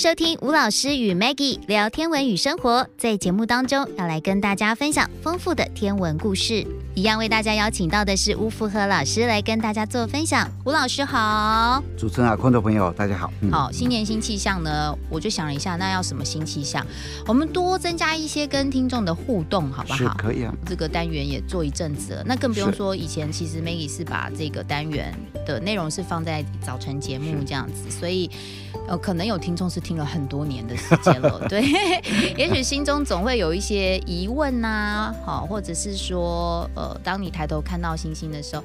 收听吴老师与 Maggie 聊天文与生活，在节目当中要来跟大家分享丰富的天文故事。一样为大家邀请到的是吴福和老师来跟大家做分享。吴老师好，主持人好，观众朋友大家好。嗯、好，新年新气象呢，我就想了一下，那要什么新气象？我们多增加一些跟听众的互动，好不好？可以啊。这个单元也做一阵子了，那更不用说以前，其实 Maggie 是把这个单元的内容是放在早晨节目这样子，所以呃，可能有听众是。听了很多年的时间了，对，也许心中总会有一些疑问呐、啊，好，或者是说，呃，当你抬头看到星星的时候，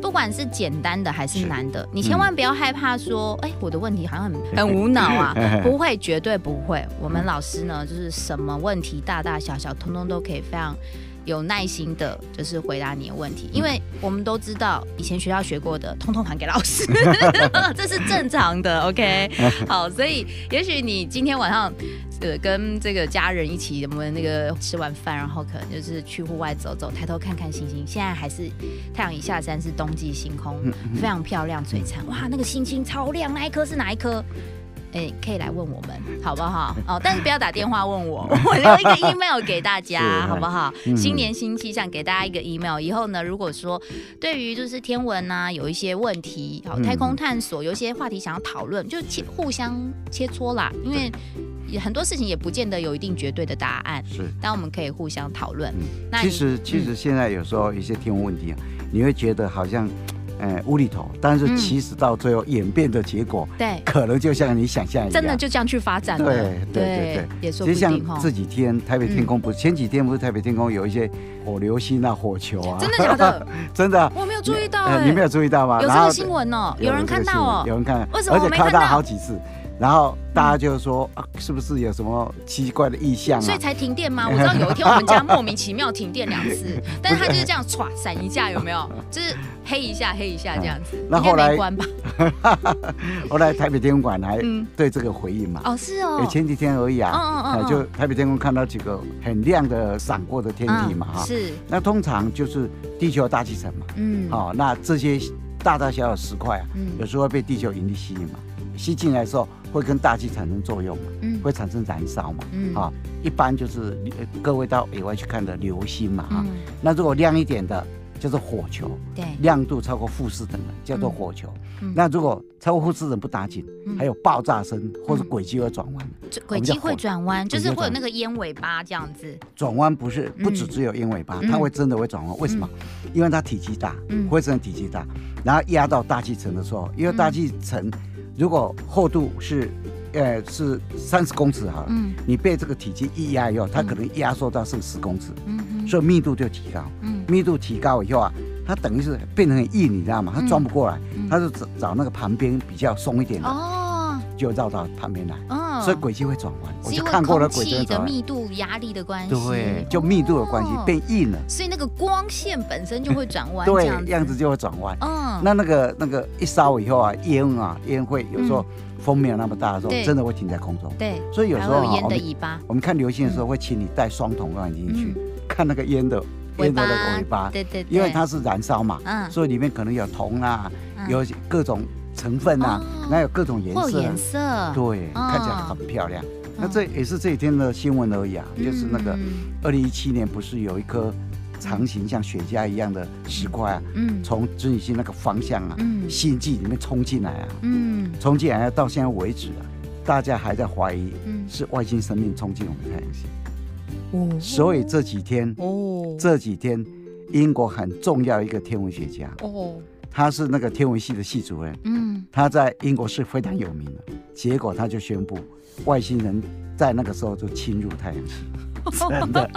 不管是简单的还是难的，你千万不要害怕说，哎、嗯欸，我的问题好像很 很无脑啊，不会，绝对不会。我们老师呢，就是什么问题大大小小，通通都可以非常。有耐心的，就是回答你的问题，因为我们都知道，以前学校学过的，通通还给老师，这是正常的。OK，好，所以也许你今天晚上，呃，跟这个家人一起，我们那个吃完饭，然后可能就是去户外走走，抬头看看星星。现在还是太阳一下山，是冬季星空，非常漂亮璀璨。哇，那个星星超亮，那一颗是哪一颗？哎、欸，可以来问我们，好不好？哦，但是不要打电话问我，我留一个 email 给大家，好不好？嗯、新年新气象，给大家一个 email。以后呢，如果说对于就是天文呐、啊、有一些问题，好，太空探索有一些话题想要讨论，就切互相切磋啦。因为很多事情也不见得有一定绝对的答案，是，但我们可以互相讨论。嗯那其实其实现在有时候一些天文问题啊，你会觉得好像。哎，无厘头，但是其实到最后演变的结果，对、嗯，可能就像你想象一样，真的就这样去发展了。对对对对，也说不定。其实像这几天台北天空不是、嗯、前几天不是台北天空有一些火流星啊、火球啊？真的假的？真的，我没有注意到。你没有注意到吗？有这个新闻哦，有人看到哦，有人看到，为什么？而且看到好几次。然后大家就说啊，是不是有什么奇怪的异象啊？所以才停电吗？我知道有一天我们家莫名其妙停电两次，但是他就是这样唰闪一下，有没有？就是黑一下黑一下这样子。那后来关吧。后来台北天文馆还对这个回应嘛？哦，是哦。前几天而已啊。嗯嗯嗯。就台北天空看到几个很亮的闪过的天体嘛？哈。是。那通常就是地球大气层嘛。嗯。好，那这些大大小小石块啊，有时候会被地球引力吸引嘛。吸进来的时候会跟大气产生作用嘛，嗯，会产生燃烧嘛，嗯，啊，一般就是各位到野外去看的流星嘛，啊，那如果亮一点的叫做火球，对，亮度超过负四等的叫做火球，那如果超过负四等不打紧，还有爆炸声或者轨迹会转弯，轨迹会转弯，就是会有那个烟尾巴这样子。转弯不是不只只有烟尾巴，它会真的会转弯，为什么？因为它体积大，灰尘体积大，然后压到大气层的时候，因为大气层。如果厚度是，呃，是三十公尺哈，嗯，你被这个体积一压以后，它可能压缩到剩十公尺，嗯，所以密度就提高，嗯，密度提高以后啊，它等于是变成很硬，你知道吗？它钻不过来，它就找找那个旁边比较松一点的，哦，就绕到旁边来，哦，所以轨迹会转弯，我就看过了轨迹的密度压力的关系，对，就密度的关系变硬了，所以那个光线本身就会转弯，对，样子。就会转弯，嗯，那那个那个一烧以后啊，烟啊烟会有时候。风没有那么大的时候，真的会停在空中。对，所以有时候啊，我们看流星的时候，会请你带双筒望远镜去看那个烟的烟的那个尾巴。对对，因为它是燃烧嘛，所以里面可能有铜啊，有各种成分啊，那有各种颜色。颜色。对，看起来很漂亮。那这也是这几天的新闻而已啊，就是那个二零一七年不是有一颗。长形像雪茄一样的石块啊，嗯，从织女星那个方向啊，嗯，星际里面冲进来啊，嗯，冲进来到现在为止啊，大家还在怀疑，嗯，是外星生命冲进我们太阳系，哦，所以这几天，哦，这几天，英国很重要一个天文学家，哦，他是那个天文系的系主任，嗯，他在英国是非常有名的，结果他就宣布，外星人在那个时候就侵入太阳系。真的，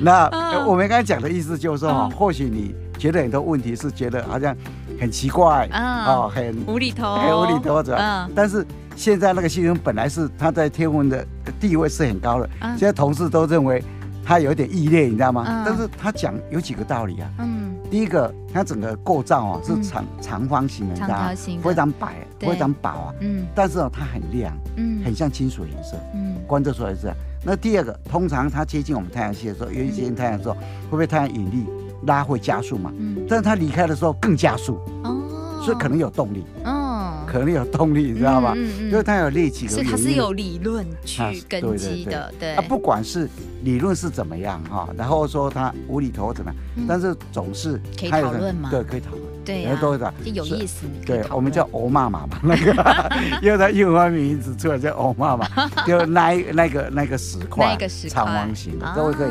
那我们刚才讲的意思就是说哈，或许你觉得很多问题是觉得好像很奇怪啊，很无厘头，很无厘头者，但是现在那个星星本来是他在天文的地位是很高的，现在同事都认为他有点异类，你知道吗？但是他讲有几个道理啊。嗯，第一个，它整个构造啊是长长方形的，长形，非常白，非常薄啊。嗯，但是哦，它很亮，嗯，很像金属颜色，嗯，观测出来是。那第二个，通常它接近我们太阳系的时候，尤其接近太阳的时候，会被太阳引力拉会加速嘛？嗯。但是它离开的时候更加速。哦。所以可能有动力。哦。可能有动力，你知道吗？因为它有力气，是它是有理论去根基的，对。啊，不管是理论是怎么样哈，然后说它无厘头怎么样，但是总是可以讨论嘛，对，可以讨论。对，都是有意思。对，我们叫欧妈妈嘛，那个，因为它英文名字出来叫欧妈妈，就那那个那个石块，那个石块，长方形的，各位可以。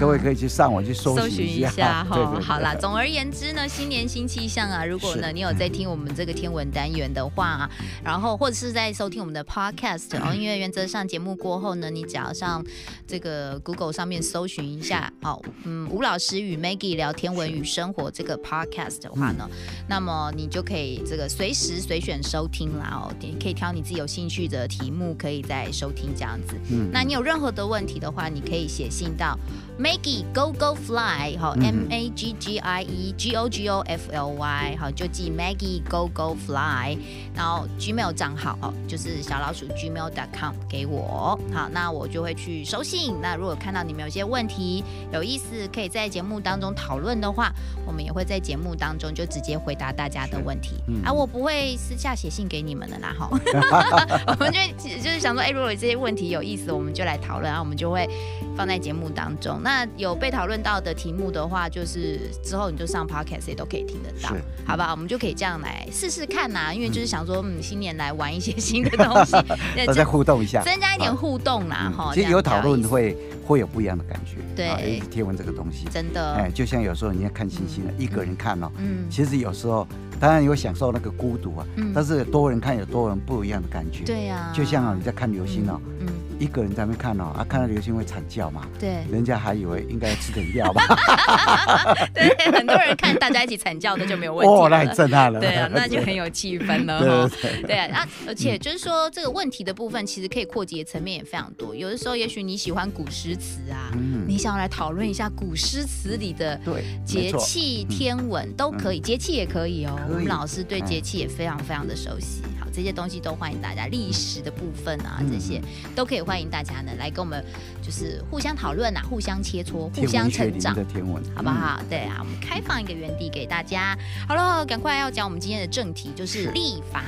各位可以去上网去搜寻一下哈。好啦，总而言之呢，新年新气象啊。如果呢你有在听我们这个天文单元的话，然后或者是在收听我们的 podcast 哦，因为原则上节目过后呢，你只要上这个 Google 上面搜寻一下，哦，嗯，吴老师与 Maggie 聊天文与生活这个 podcast 的话呢，那么你就可以这个随时随选收听啦哦，你可以挑你自己有兴趣的题目，可以再收听这样子。嗯，那你有任何的问题的话，你可以写信到。Maggie Go Go Fly，好，M A G G I E G O G O F L Y，好，就记 Maggie Go Go Fly，然后 Gmail 账号哦，就是小老鼠 Gmail.com 给我，好，那我就会去收信。那如果看到你们有些问题有意思，可以在节目当中讨论的话，我们也会在节目当中就直接回答大家的问题。嗯、啊，我不会私下写信给你们的啦，哈。我们就就是想说，哎、欸，如果这些问题有意思，我们就来讨论，然后我们就会放在节目当中。那那有被讨论到的题目的话，就是之后你就上 podcast 也都可以听得到，好吧？我们就可以这样来试试看呐、啊，因为就是想说，嗯，新年来玩一些新的东西，大家互动一下，增加一点互动啦，哈、嗯。其实有讨论会会有不一样的感觉，对，天文这个东西。真的，哎，就像有时候你要看星星了，嗯、一个人看哦，嗯，其实有时候当然有享受那个孤独啊，嗯，但是多人看有多人不一样的感觉，对呀，就像你在看流星哦，嗯。嗯一个人在那边看哦，啊，看到流星会惨叫嘛？对，人家还以为应该要吃点药吧？对，很多人看大家一起惨叫，那就没有问题了。哦，那很震撼了。对啊，那就很有气氛了哈。对啊，那而且就是说这个问题的部分，其实可以扩及的层面也非常多。有的时候，也许你喜欢古诗词啊，你想要来讨论一下古诗词里的节气天文都可以，节气也可以哦。我们老师对节气也非常非常的熟悉。好，这些东西都欢迎大家，历史的部分啊，这些都可以。欢迎大家呢来跟我们，就是互相讨论啊，互相切磋，互相成长的天文，好不好？对啊，我们开放一个园地给大家。好了，赶快要讲我们今天的正题，就是立法。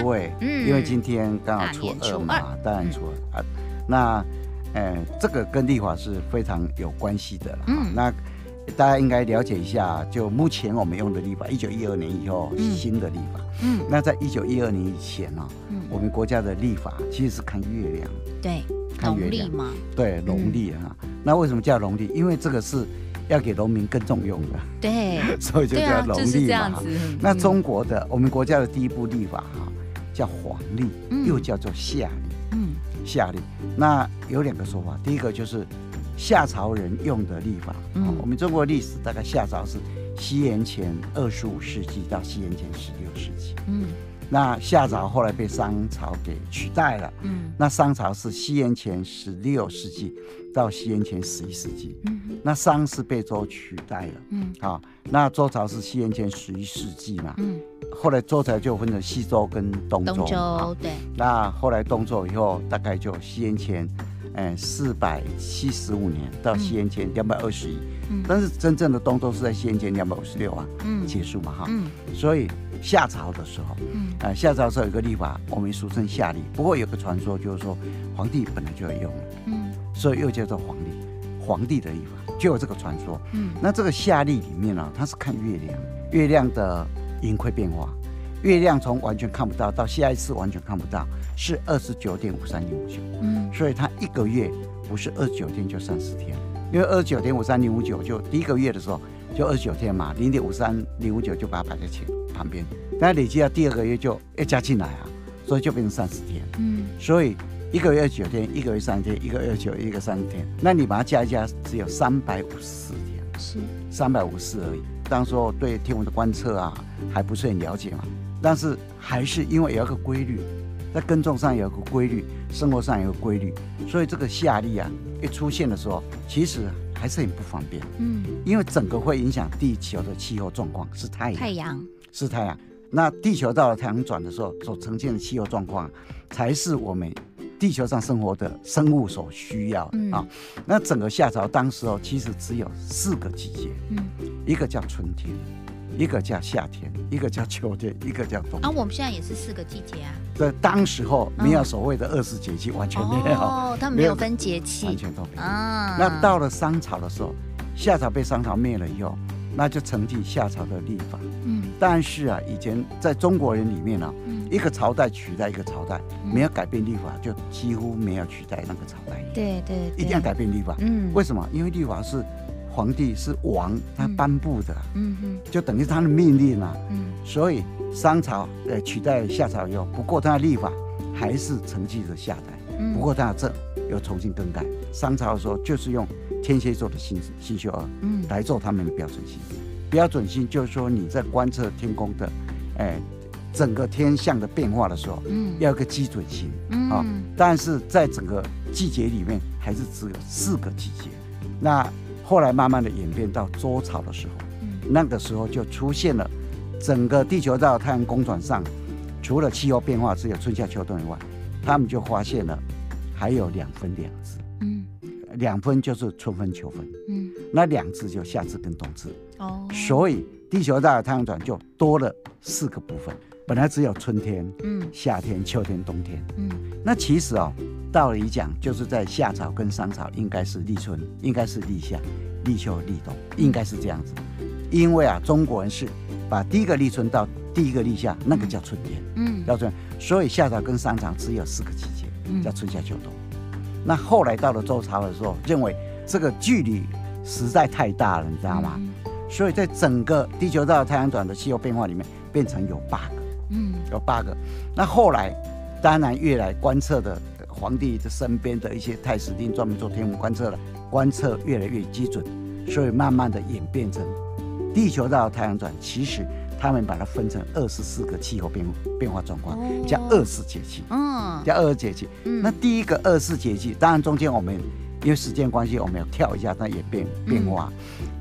对，嗯，因为今天刚好初二嘛，当然初二啊。那，呃，这个跟立法是非常有关系的了。嗯，那大家应该了解一下，就目前我们用的历法，一九一二年以后新的历法。嗯，那在一九一二年以前呢，嗯，我们国家的历法其实是看月亮。对，农历嘛，对，农历哈。那为什么叫农历？因为这个是要给农民耕种用的，对，所以就叫农历嘛。那中国的我们国家的第一部历法哈，叫黄历，又叫做夏历，嗯，夏历。那有两个说法，第一个就是夏朝人用的历法，嗯，我们中国历史大概夏朝是西元前二十五世纪到西元前十六世纪，嗯。那夏朝后来被商朝给取代了。嗯，那商朝是西元前十六世纪到西元前十一世纪。嗯，那商是被周取代了。嗯，好，那周朝是西元前十一世纪嘛。嗯，后来周朝就分成西周跟东周。东周对。那后来东周以后，大概就西元前，哎，四百七十五年到西元前两百二十一。嗯，但是真正的东周是在西元前两百五十六啊。嗯，结束嘛哈。嗯，所以。夏朝的时候，嗯，啊，夏朝时候有个历法，我们俗称夏历。不过有个传说，就是说皇帝本来就要用，嗯，所以又叫做皇历，皇帝的历法就有这个传说。嗯，那这个夏历里面呢，它是看月亮，月亮的盈亏变化，月亮从完全看不到到下一次完全看不到是二十九点五三零五九，嗯，所以它一个月不是二十九天就三十天，因为二十九点五三零五九就第一个月的时候就二十九天嘛，零点五三零五九就把它摆在前。旁边，但累积到第二个月就要加进来啊，所以就变成三十天。嗯，所以一个月二十九天，一个月三十天，一个月二十九，一个三十天，那你把它加一加，只有三百五十四天，是。三百五十四而已。当时候对天文的观测啊，还不是很了解嘛，但是还是因为有一个规律，在耕种上有一个规律，生活上有一个规律，所以这个夏历啊一出现的时候，其实还是很不方便。嗯，因为整个会影响地球的气候状况是太阳。太阳。是太阳，那地球到了太阳转的时候所呈现的气候状况，才是我们地球上生活的生物所需要的啊。嗯、那整个夏朝当时哦，其实只有四个季节，嗯，一个叫春天，一个叫夏天，一个叫秋天，一个叫冬天。啊，我们现在也是四个季节啊。在当时候没有所谓的二十节气，完全没有。哦，他们没有分节气，完全都没有。啊，那到了商朝的时候，夏朝被商朝灭了以后，那就承继夏朝的历法。嗯。但是啊，以前在中国人里面呢，一个朝代取代一个朝代，没有改变历法，就几乎没有取代那个朝代。对对。一定要改变历法。嗯。为什么？因为历法是。皇帝是王，他颁布的，嗯嗯，就等于他的命令啊，嗯，所以商朝呃取代夏朝以后，不过他的历法还是承继着夏代，嗯，不过他的政又重新更改。商朝的时候就是用天蝎座的星星宿二，嗯，来做他们的标准星，标准星就是说你在观测天空的，哎，整个天象的变化的时候，嗯，要有个基准星，嗯，啊，但是在整个季节里面还是只有四个季节，那。后来慢慢的演变到周朝的时候，嗯，那个时候就出现了整个地球在太阳公转上，除了气候变化只有春夏秋冬以外，他们就发现了还有两分两至，嗯，两分就是春分秋分，嗯，那两至就夏至跟冬至，哦，所以地球在太阳转就多了四个部分，本来只有春天，嗯，夏天、秋天、冬天，嗯，那其实哦。道理讲，就是在夏朝跟商朝应该是立春，应该是立夏、立秋、立冬，应该是这样子。因为啊，中国人是把第一个立春到第一个立夏，那个叫春天，嗯，叫春。所以夏朝跟商朝只有四个季节，叫春夏秋冬。那后来到了周朝的时候，认为这个距离实在太大了，你知道吗？所以在整个地球到太阳转的气候变化里面，变成有八个，嗯，有八个。那后来当然越来观测的。皇帝的身边的一些太史令专门做天文观测的，观测越来越基准，所以慢慢的演变成地球绕太阳转。其实他们把它分成二十四个气候变变化状况，叫二十节气。嗯，叫二十节气。那第一个二十四节气，当然中间我们因为时间关系，我们要跳一下它演变变化。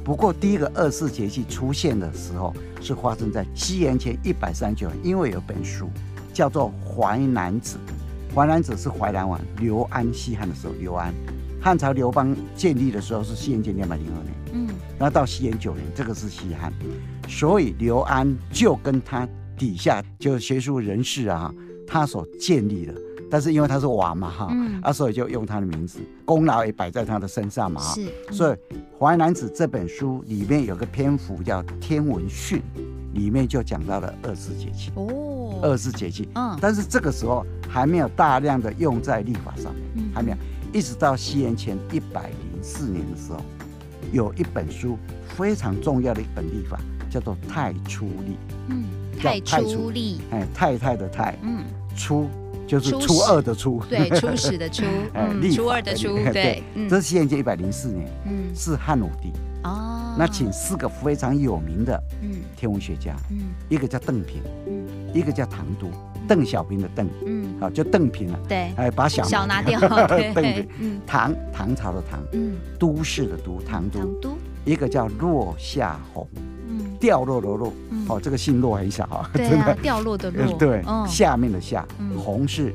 不过第一个二十四节气出现的时候，是发生在西元前一百三十九年，因为有本书叫做《淮南子》。淮南子是淮南王刘安西汉的时候，刘安汉朝刘邦建立的时候是西元前两百零二年，嗯，然后到西元九年，这个是西汉，所以刘安就跟他底下就学术人士啊，他所建立的，但是因为他是王嘛哈，嗯、啊，所以就用他的名字，功劳也摆在他的身上嘛，是，嗯、所以淮南子这本书里面有个篇幅叫《天文训》，里面就讲到了二十四节气。哦，二十四节气，嗯，但是这个时候。还没有大量的用在历法上面，嗯。还没有，一直到西元前一百零四年的时候，有一本书非常重要的一本历法，叫做《太初历》。嗯，太初历，哎，太太的太，嗯，初就是初二的初，对，初始的初，哎，初二的初，对，这是西元前一百零四年，嗯，是汉武帝。哦，那请四个非常有名的，嗯，天文学家，嗯，一个叫邓平，嗯，一个叫唐都。邓小平的邓，嗯，好，就邓平了，对，哎，把小小拿掉，邓平，嗯，唐唐朝的唐，嗯，都市的都，唐都，都，一个叫落下红，嗯，掉落的落，哦，这个姓落很小啊，对啊，掉落的落，对，下面的下，红是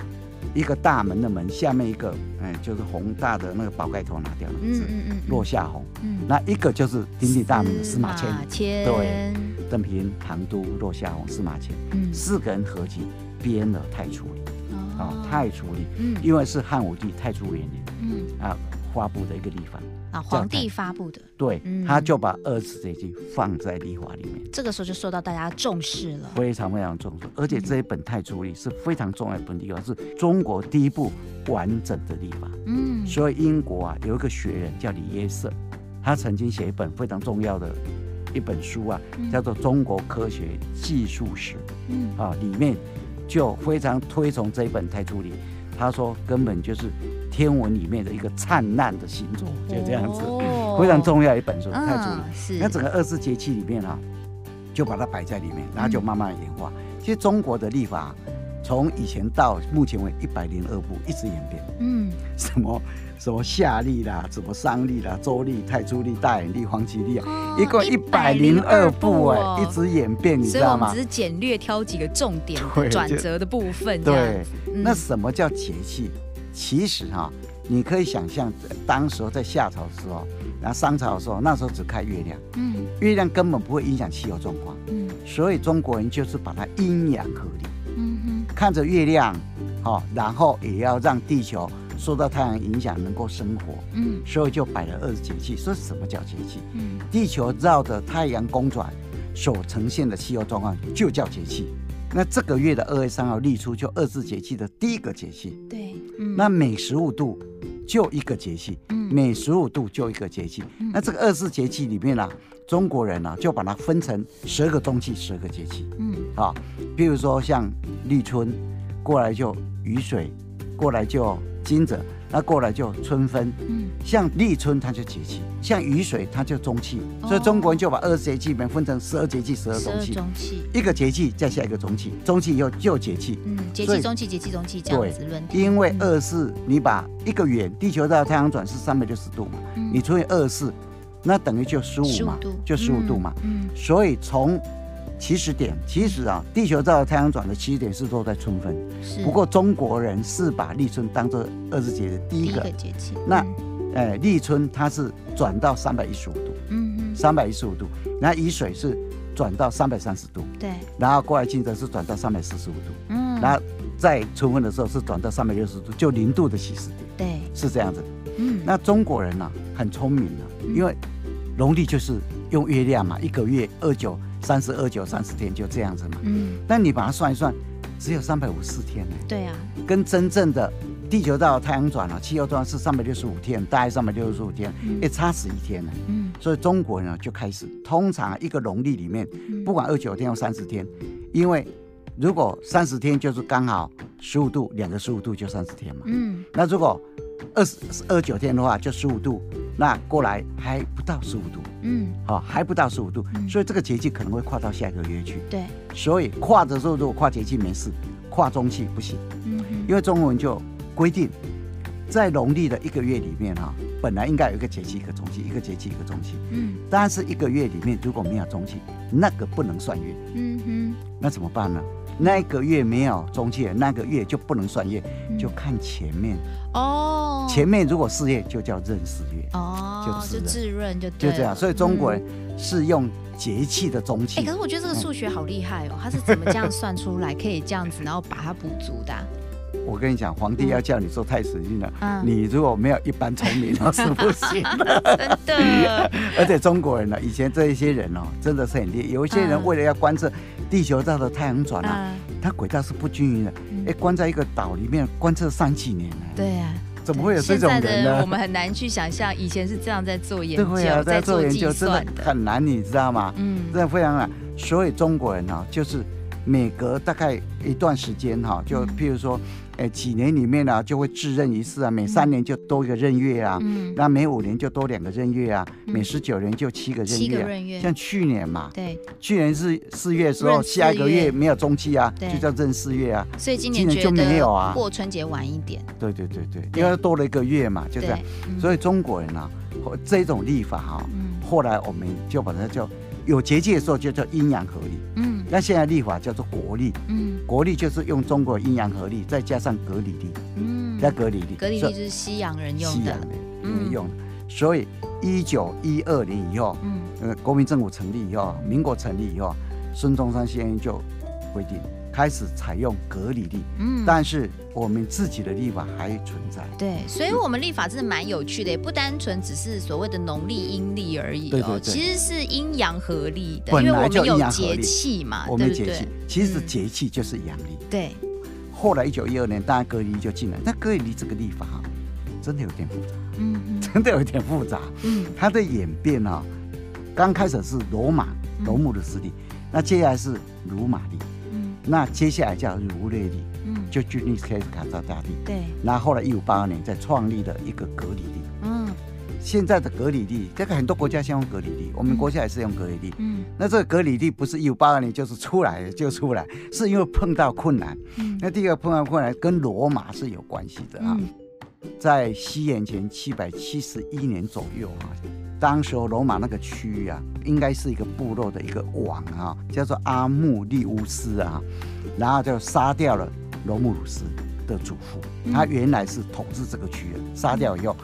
一个大门的门，下面一个，哎，就是宏大的那个宝盖头拿掉了，嗯嗯嗯，落下陇，嗯，那一个就是鼎鼎大名的司马迁，对，邓平、唐都、落下陇、司马迁，嗯，四个人合集。编了太初历啊，太初历，嗯，因为是汉武帝太初元年，嗯。啊发布的一个历法啊，皇帝发布的，对，他就把二十节气放在历法里面，这个时候就受到大家重视了，非常非常重视，而且这一本太初历是非常重要的一本历法，是中国第一部完整的历法，嗯，所以英国啊有一个学人叫李约瑟，他曾经写一本非常重要的一本书啊，叫做《中国科学技术史》，嗯。啊里面。就非常推崇这一本太初历，他说根本就是天文里面的一个灿烂的星座，就这样子，哦、非常重要一本书。太初历，是那整个二十四节气里面啊，就把它摆在里面，然后就慢慢演化。嗯、其实中国的历法从以前到目前为一百零二部一直演变，嗯，什么？什么夏历啦，什么商历啦，周历、太初历、大衍历、黄耆历啊，一共一百零二部哎，一直演变，你知道吗？只是简略挑几个重点转折的部分。对，那什么叫节气？其实哈，你可以想象，当时候在夏朝的时候，然后商朝的时候，那时候只看月亮，嗯，月亮根本不会影响气候状况，嗯，所以中国人就是把它阴阳合理，嗯哼，看着月亮，好，然后也要让地球受到太阳影响，能够生活，嗯，所以就摆了二十节气。说什么叫节气？嗯，地球绕着太阳公转所呈现的气候状况就叫节气。那这个月的二月三号立出就二十四节气的第一个节气，对，嗯，那每十五度。就一个节气，每十五度就一个节气。那这个二十四节气里面呢、啊，中国人呢、啊、就把它分成十二个冬季，十二个节气。嗯，啊，比如说像立春，过来就雨水，过来就惊蛰。那过来就春分，嗯，像立春它就节气，像雨水它就中气，哦、所以中国人就把二十节气里面分成十二节气、十二中气，中气。一个节气再下一个中气，中气以后就节气，嗯，节气中气节气中气这样子轮。因为二十四，你把一个圆，地球绕太阳转是三百六十度嘛，嗯、你除以二十四，那等于就十五嘛，就十五度嘛，嗯，嗯。所以从起始点，其实啊，地球绕太阳转的起始点是落在春分。是。不过中国人是把立春当做二十节的第一个节气。那，哎，立春它是转到三百一十五度。嗯嗯。三百一十五度，然后雨水是转到三百三十度。对。然后过来惊蛰是转到三百四十五度。嗯。然后在春分的时候是转到三百六十度，就零度的起始点。对。是这样子。嗯。那中国人呢，很聪明的，因为农历就是用月亮嘛，一个月二九。三十二九三十天就这样子嘛，嗯，但你把它算一算，只有三百五十天呢。对啊，跟真正的地球到太阳转了，气候转是三百六十五天，大概三百六十五天，也差十一天呢。嗯，所以中国呢就开始，通常一个农历里面，不管二九天或三十天，因为如果三十天就是刚好十五度，两个十五度就三十天嘛。嗯，那如果二十二九天的话，就十五度，那过来还不到十五度。嗯，好，还不到十五度，嗯、所以这个节气可能会跨到下一个月去。对，所以跨的时候如果跨节气没事，跨中气不行。嗯哼，因为中文就规定，在农历的一个月里面哈，本来应该有一个节气一个中气，一个节气一个中气。嗯，但是一个月里面如果没有中气，那个不能算月。嗯哼，那怎么办呢？那个月没有中气，那个月就不能算月，就看前面哦。前面如果事月，就叫壬四月哦，就自壬就就这样。所以中国人是用节气的中气。哎，可是我觉得这个数学好厉害哦，他是怎么这样算出来，可以这样子，然后把它补足的？我跟你讲，皇帝要叫你做太史令了，你如果没有一般聪明，那是不行的。真的。而且中国人呢，以前这一些人哦，真的是很厉害。有一些人为了要观测。地球绕着太阳转啊，它轨道是不均匀的。哎，关在一个岛里面观测三几年呢？对呀，怎么会有这种人呢？我们很难去想象，以前是这样在做研究，在做研究，真的很难，你知道吗？嗯，真的非常难。所以中国人呢，就是每隔大概一段时间哈，就譬如说。哎，几年里面呢、啊，就会自任一次啊，每三年就多一个任月啊，嗯，那每五年就多两个任月啊，嗯、每十九年就七个任月、啊，月像去年嘛，对，去年是四月的时候，下一个月没有中期啊，就叫壬四月啊，所以今年，就没有啊，过春节晚一点，对对对对，对因为多了一个月嘛，就这样，嗯、所以中国人啊，这种历法哈、啊，嗯、后来我们就把它叫。有结界的时候就叫阴阳合力，嗯，那现在立法叫做国力，嗯，国力就是用中国阴阳合力，再加上格里历，嗯，那格里历，格里历是西洋人用的，西洋人用的，所以一九一二年以后，嗯，呃，国民政府成立以后，民国成立以后，孙中山先生就规定。开始采用格里历，嗯，但是我们自己的立法还存在。对，所以，我们立法真的蛮有趣的，也不单纯只是所谓的农历阴历而已哦。对对对，其实是阴阳合历的，因为我们有节气嘛，我们节气其实节气就是阳历。对。后来一九一二年，当然格里历就进来，但格里历这个立法哈，真的有点复杂，嗯，真的有点复杂，嗯，它的演变啊，刚开始是罗马罗姆的时历，那接下来是鲁马历。那接下来叫儒略历，嗯，就君尼斯凯斯卡扎大地，对。那后后来一五八二年再创立了一个格里历，嗯。现在的格里历，这个很多国家先用格里历，我们国家也是用格里历，嗯。那这个格里历不是一五八二年就是出来就出来，是因为碰到困难，嗯。那第一个碰到困难跟罗马是有关系的啊，在西元前七百七十一年左右啊。当时候罗马那个区域啊，应该是一个部落的一个王啊，叫做阿穆利乌斯啊，然后就杀掉了罗慕鲁斯，的祖父，他原来是统治这个区的，杀掉以后，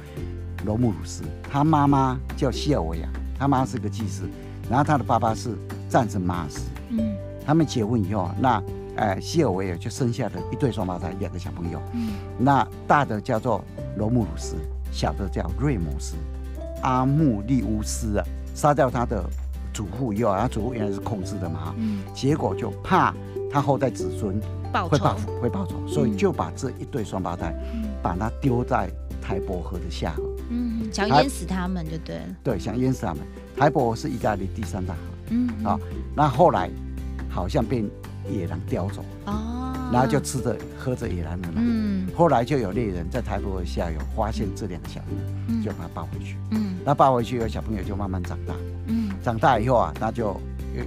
罗慕鲁斯，他妈妈叫西尔维亚，他妈妈是个祭司，然后他的爸爸是战神马尔斯，嗯，他们结婚以后，那呃西尔维亚就生下了一对双胞胎，两个小朋友，嗯，那大的叫做罗慕鲁斯，小的叫瑞姆斯，阿穆利乌斯啊，杀掉他的祖父以后，他祖父原来是控制的嘛，嗯，结果就怕他后代子孙。会报复，会报仇，所以就把这一对双胞胎，把它丢在台伯河的下河，嗯，想淹死他们就对了。对，想淹死他们。台伯河是意大利第三大河，嗯，啊，那后来好像被野狼叼走，哦，然后就吃着喝着野狼的奶，嗯，后来就有猎人在台伯河下游发现这两个小朋友，就把他抱回去，嗯，那抱回去以后，小朋友就慢慢长大，嗯，长大以后啊，那就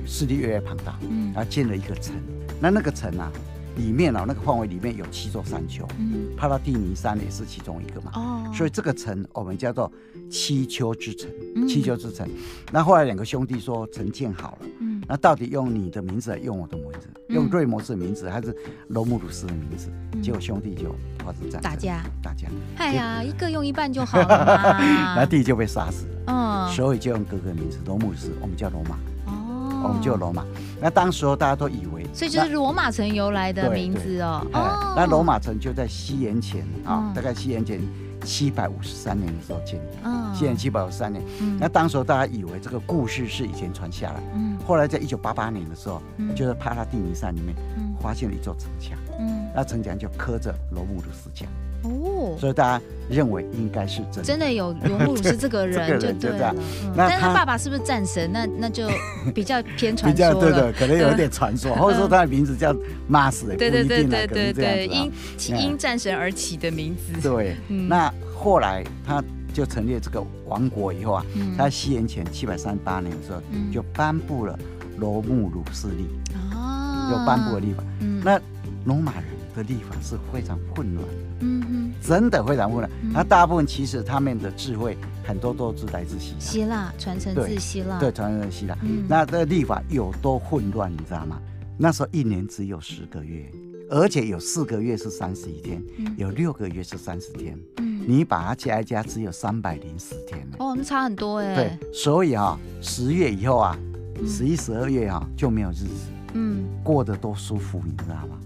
势力越来越庞大，嗯，然后建了一个城，那那个城啊。里面啊，那个范围里面有七座山丘，嗯，帕拉蒂尼山也是其中一个嘛，哦，所以这个城我们叫做七丘之城，嗯、七丘之城。那后来两个兄弟说城建好了，嗯，那到底用你的名字还用我的名字？嗯、用瑞摩斯的名字还是罗慕鲁斯的名字？嗯、结果兄弟就发生战争，打架，打架。哎呀，一个用一半就好了嘛，那弟弟就被杀死了，嗯，所以就用哥哥的名字罗姆鲁斯，我们叫罗马。我们就罗马，那当时候大家都以为，所以就是罗马城由来的名字哦。哦，那罗马城就在西元前啊，大概西元前七百五十三年的时候建立。嗯，西元七百五十三年。嗯，那当时候大家以为这个故事是以前传下来。嗯，后来在一九八八年的时候，就是帕拉蒂尼山里面发现了一座城墙。嗯，那城墙就刻着罗慕鲁斯墙。哦，所以大家认为应该是真的，真的有罗慕鲁斯这个人就对了。那但是他爸爸是不是战神？那那就 比较偏传说了。比较对的，可能有一点传说，或者说他的名字叫 Mars。对对对对对对，因因战神而起的名字。对，那后来他就成立这个王国以后啊，他西元前七百三十八年的时候就颁布了罗慕鲁斯历，哦，就颁布了历法。那罗马人的立法是非常混乱的。嗯哼，真的非常混乱。那大部分其实他们的智慧很多都是来自希腊，希腊传承自希腊，对，传承自希腊。那这个历法有多混乱，你知道吗？那时候一年只有十个月，而且有四个月是三十一天，有六个月是三十天。嗯，你把它加一加，只有三百零四天。哦，那差很多哎。对，所以啊，十月以后啊，十一、十二月啊就没有日子，嗯，过得多舒服，你知道吗？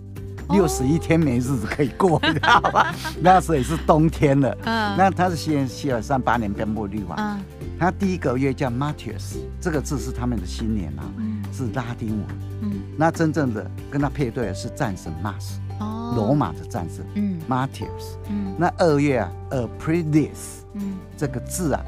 六十一天没日子可以过，你知道吧？那时候也是冬天了。嗯，那他是西元七百三八年颁布律法。嗯，他第一个月叫 Martius，这个字是他们的新年啊，是拉丁文。嗯，那真正的跟他配对的是战神 Mars，哦，罗马的战神。嗯，Martius。嗯，那二月啊，Aprilis。嗯，这个字啊，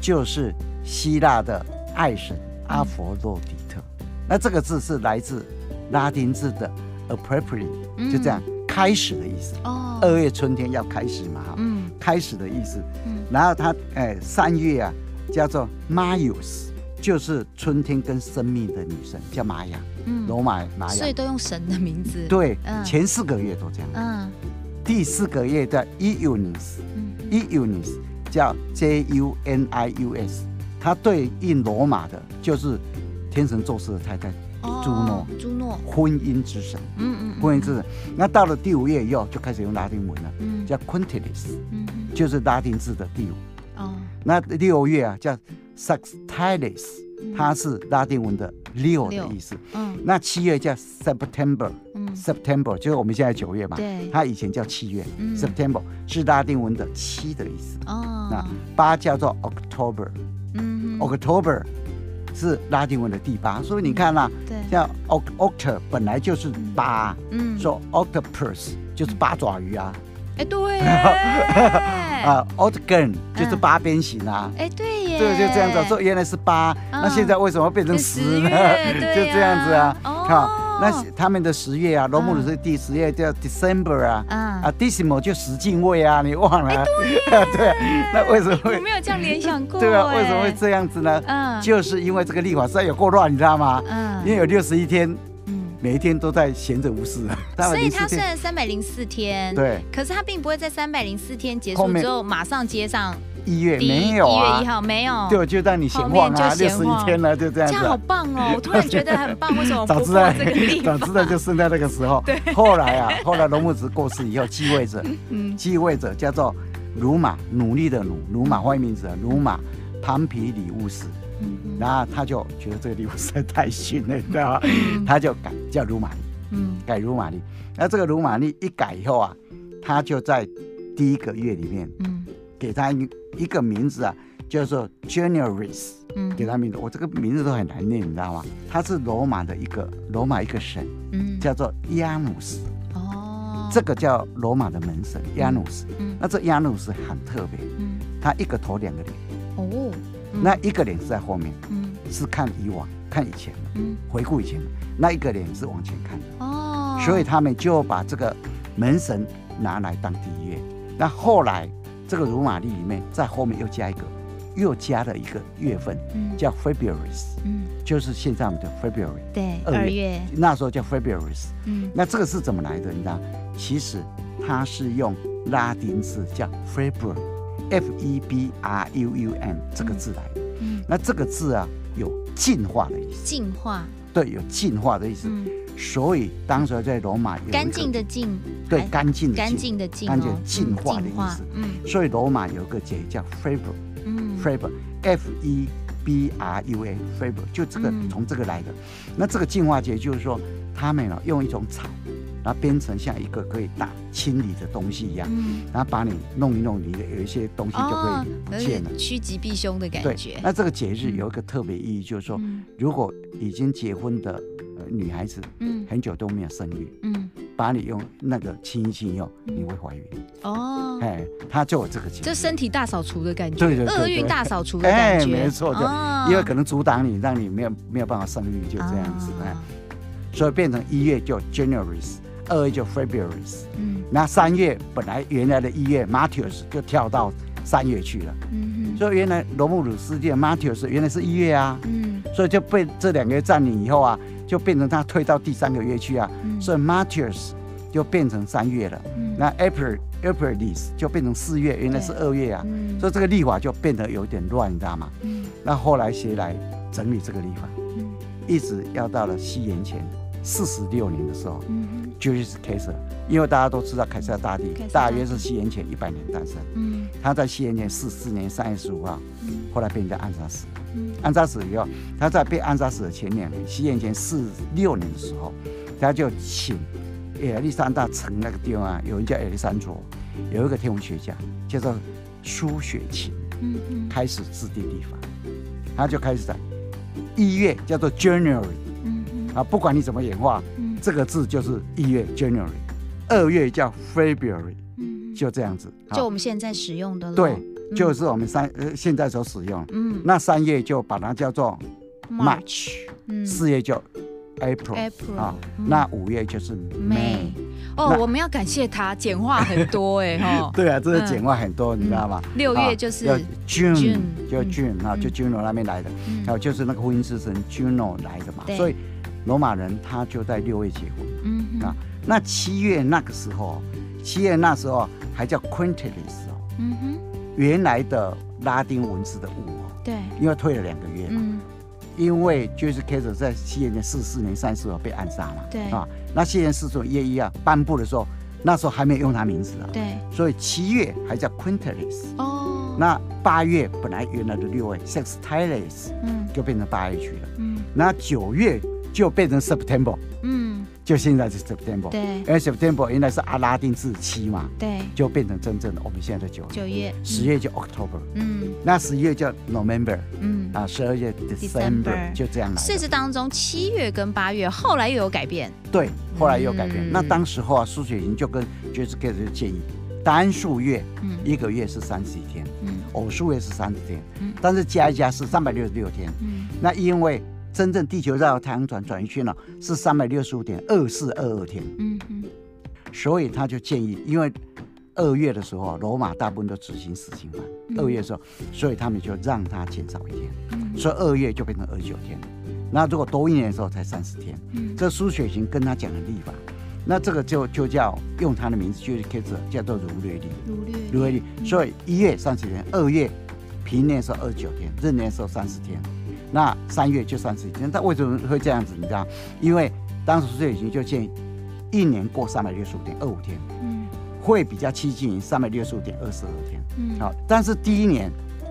就是希腊的爱神阿佛洛狄特。那这个字是来自拉丁字的。Appropriate 就这样开始的意思。哦，二月春天要开始嘛，哈，嗯，开始的意思。嗯，然后它，哎，三月啊，叫做 Maius，就是春天跟生命的女神，叫玛雅。嗯，罗马玛雅。所以都用神的名字。对，前四个月都这样。嗯，第四个月叫 Eunis，嗯，Eunis 叫 J U N I U S，它对应罗马的就是天神宙斯的太太。朱诺，朱诺，婚姻之神，嗯嗯，婚姻之神。那到了第五月以后，就开始用拉丁文了，嗯，叫 Quintilis，嗯，就是拉丁字的第五。哦，那六月啊，叫 Sextilis，它是拉丁文的六的意思。嗯，那七月叫 September，嗯，September 就是我们现在九月嘛，对，它以前叫七月，September 是拉丁文的七的意思。哦，那八叫做 October，嗯，October。是拉丁文的第八，所以你看啦，对，像 octa 本来就是八，嗯，说 octopus 就是八爪鱼啊，哎，对，啊，octagon 就是八边形啊，哎，对耶，对，就这样子，说原来是八，那现在为什么变成十呢？就这样子啊，好。那他们的十月啊，罗姆鲁斯第十月叫 December 啊，啊，Decimo 就十进位啊，你忘了？对，那为什么会？我没有这样联想过。对啊，为什么会这样子呢？嗯，就是因为这个历法实在有够乱，你知道吗？嗯，因为有六十一天，嗯，每一天都在闲着无事。所以它虽然三百零四天，对，可是它并不会在三百零四天结束之后马上接上一月没有啊，一月一号没有，对，就让你闲晃啊，六十一天了，就这样子。这样好棒哦！我突然觉得很棒，为什么？早知道 早知道就生在那个时候。对。后来啊，后来龙木子过世以后，继位者，继位者叫做鲁马，努力的努，鲁马换名字，鲁马庞皮里乌斯。然后他就觉得这个礼物实在太逊了，你知道吗？他就改叫鲁马利，嗯，改鲁马丽。那这个鲁玛利一改以后啊，他就在第一个月里面，嗯，给他一一个名字啊，叫做 Januaries，嗯，给他名字。我这个名字都很难念，你知道吗？他是罗马的一个罗马一个神，嗯，叫做亚努斯。哦，这个叫罗马的门神亚努斯。嗯，那这亚努斯很特别，嗯，他一个头两个脸。哦。那一个脸是在后面，嗯，是看以往、看以前的，嗯，回顾以前的。那一个脸是往前看的，哦，所以他们就把这个门神拿来当第一月。那后来这个罗马历里面在后面又加一个，又加了一个月份，嗯，叫 February，嗯，就是现在我们的 February，对，二月，那时候叫 February，嗯，那这个是怎么来的？你知道，其实它是用拉丁字叫 February。F E B R U U M 这个字来的，嗯，那这个字啊有进化的意思，进化，对，有进化的意思，所以当时在罗马有干净的净，对，干净的干净的净，干净净化的意思，嗯，所以罗马有个节叫 Faber，嗯，Faber，F E B R U A Faber，就这个从这个来的，那这个净化节就是说他们呢用一种草。然后编成像一个可以打清理的东西一样，嗯、然后把你弄一弄，你的有一些东西就可以不见了，趋吉避凶的感觉。那这个节日有一个特别意义，就是说，嗯、如果已经结婚的女孩子，嗯，很久都没有生育，嗯，把你用那个清一清以后，你会怀孕。哦，哎，他就有这个节日，就身体大扫除的感觉，对对对，厄运大扫除的感觉，哎，没错，就因为可能阻挡你，让你没有没有办法生育，就这样子，哎，所以变成一月就 January。二月就 February，嗯，那三月本来原来的一月 Martius 就跳到三月去了，嗯哼，所以原来罗慕鲁斯帝 Martius 原来是一月啊，嗯，所以就被这两个月占领以后啊，就变成他退到第三个月去啊，嗯、所以 Martius 就变成三月了，嗯，那 April Aprilis 就变成四月，原来是二月啊，嗯、所以这个历法就变得有点乱，你知道吗？嗯，那后来谁来整理这个历法？嗯，一直要到了西元前四十六年的时候，嗯。就是凯撒，因为大家都知道凯撒大帝大约是西元前一百年诞生。嗯，他在西元前四四年三月十五号，后来被人家暗杀死。嗯，暗杀死以后，他在被安杀死的前两年，西元前四六年的时候，他就请亚历山大城那个地方啊，有人叫亚历山卓，有一个天文学家叫做苏雪琴，嗯嗯，开始制定历法，他就开始在一月叫做 January，嗯嗯，啊，不管你怎么演化。嗯。这个字就是一月 January，二月叫 February，嗯，就这样子，就我们现在使用的了。对，就是我们三呃现在所使用。嗯，那三月就把它叫做 March，四月就 April，啊，那五月就是 May。哦，我们要感谢他简化很多哎 哈。对啊，这是简化很多，你知道吗？六月就是 June，就 June 啊，就 Juno 那边来的，还有就是那个婚姻之神 Juno 来的嘛，所以。罗马人他就在六月结婚，嗯哼。啊，那七月那个时候，七月那时候还叫 Quintilis 哦，嗯哼，原来的拉丁文字的五哦，对，因为退了两个月嘛，嗯、因为就是开始在西元前四四年三十号被暗杀嘛，对。啊，那西元四十年一月一啊颁布的时候，那时候还没有用他名字啊，对，所以七月还叫 Quintilis 哦，那八月本来原来的六位 Sextilis，嗯，就变成八月去了，嗯，那九月。就变成 September，嗯，就现在是 September，对，因为 September 原来是阿拉丁字七嘛，对，就变成真正的我们现在的九月，九月，十月就 October，嗯，那十一月叫 November，嗯，啊，十二月 December，就这样来。事实当中，七月跟八月后来又有改变，对，后来又有改变。那当时候啊，苏雪莹就跟 Joyce Carol 就建议，单数月，嗯，一个月是三十一天，嗯，偶数月是三十天，嗯，但是加一加是三百六十六天，嗯，那因为。真正地球绕太阳转转一圈呢，是三百六十五点二四二二天。嗯嗯，所以他就建议，因为二月的时候，罗马大部分都执行死刑犯。二月的时候，所以他们就让他减少一天。嗯，所以二月就变成二十九天。那如果多一年的时候才三十天。嗯，这苏雪琴跟他讲的立法，那这个就就叫用他的名字，就是 K 字叫做儒略历。儒略儒略历，所以一月三十天，二月平年是二十九天，闰年是三十天，那三月就三十一天。那为什么会这样子？你知道？因为当时岁经就建议一年过三百六十五天，二五天，嗯，会比较接近于三百六十五点二十二天，嗯，好。但是第一年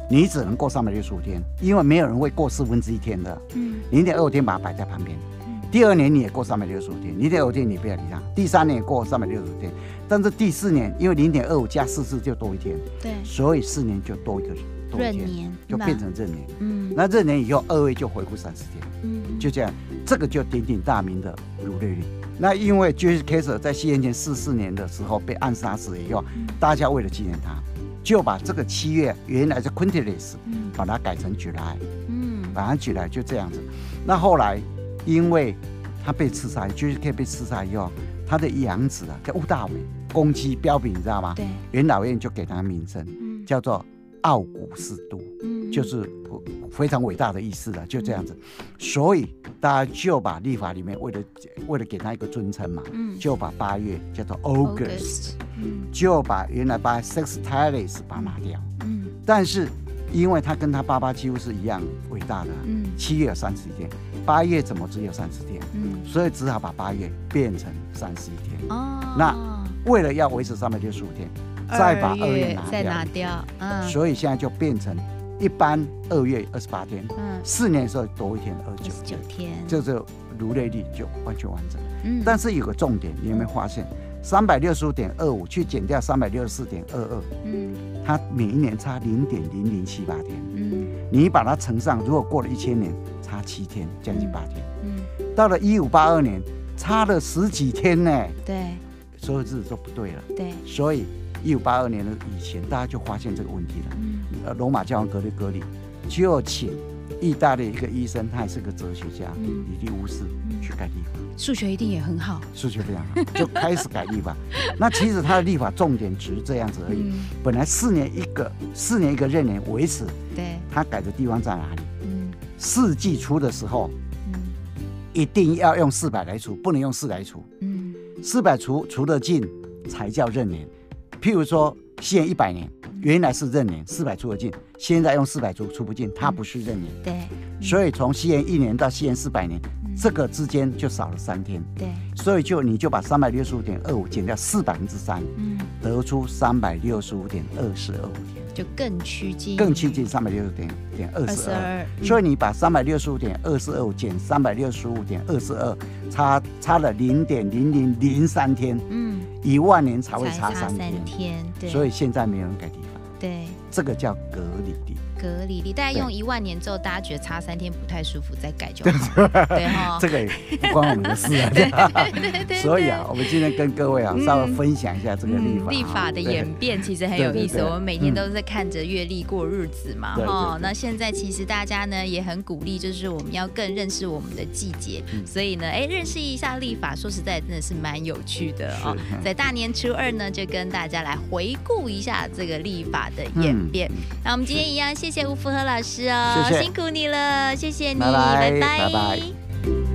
你只能过三百六十五天，因为没有人会过四分之一天的，嗯，零点二五天把它摆在旁边。第二年你也过三百六十五天，零点二五天你不要理它。第三年也过三百六十五天，但是第四年因为零点二五加四次就多一天，对，所以四年就多一个多一天，年就变成闰年。嗯，那闰年以后二位就回复三十天，嗯，就这样，这个就鼎鼎大名的儒略历。那因为 Julius Caesar 在西元前四四年的时候被暗杀死以后，嗯、大家为了纪念他，就把这个七月原来是 Quintilis，嗯，把它改成 July，嗯，把它 July 就这样子。那后来。因为他被刺杀，就是可以被刺杀以后，他的养子啊叫屋大伟，攻击标炳，你知道吗？对。元老院就给他名称，嗯、叫做奥古斯都，嗯，就是非常伟大的意思了，就这样子。嗯、所以大家就把历法里面为了为了给他一个尊称嘛，嗯，就把八月叫做 August，嗯，就把原来把 Sextilis 把它拿掉，嗯，但是。因为他跟他爸爸几乎是一样伟大的，嗯，七月有三十一天，八月怎么只有三十天？嗯，所以只好把八月变成三十一天。哦，那为了要维持三百六十五天，再把二月拿掉，再拿掉，嗯，所以现在就变成一般二月二十八天，嗯，四年的时候多一天二十九天，就是儒略历就完全完整。嗯，但是有个重点，你有没有发现？三百六十五点二五去减掉三百六十四点二二，嗯，它每一年差零点零零七八天，嗯，你把它乘上，如果过了一千年，差七天，将近八天，嗯，到了一五八二年，差了十几天呢，对，所有日子都不对了，对，所以一五八二年的以前，大家就发现这个问题了，嗯，呃，罗马教皇格里戈里就请。意大利一个医生，他也是个哲学家，李利乌斯去改历法，数学一定也很好，数学非常好，就开始改历法。那其实他的历法重点只是这样子而已。本来四年一个，四年一个闰年维持，对，他改的地方在哪里？嗯，四季初的时候，嗯，一定要用四百来除，不能用四来除，嗯，四百除除得尽才叫闰年。譬如说，西元一百年。原来是闰年，四百出得进，现在用四百出出不进，它不是闰年。对，所以从西元一年到西元四百年，这个之间就少了三天。对，所以就你就把三百六十五点二五减掉四百分之三，嗯，得出三百六十五点二四二五天，就更趋近，更趋近三百六十五点点二四二。所以你把三百六十五点二四二五减三百六十五点二四二，差差了零点零零零三天。嗯，一万年才会差三天。对，所以现在没有人改地方。对，这个叫格里历。格里历，大概用一万年之后，大家觉得差三天不太舒服，再改就好。对哈，这个也不关我们的事啊。对对对。所以啊，我们今天跟各位啊，稍微分享一下这个历法。历法的演变其实很有意思。我们每天都是在看着月历过日子嘛，哈。那现在其实大家呢也很鼓励，就是我们要更认识我们的季节。所以呢，哎，认识一下历法，说实在真的是蛮有趣的哦。在大年初二呢，就跟大家来回顾一下这个历法的演变。那我们今天一样，谢谢谢吴福和老师哦，辛苦你了，谢谢你，拜拜拜拜。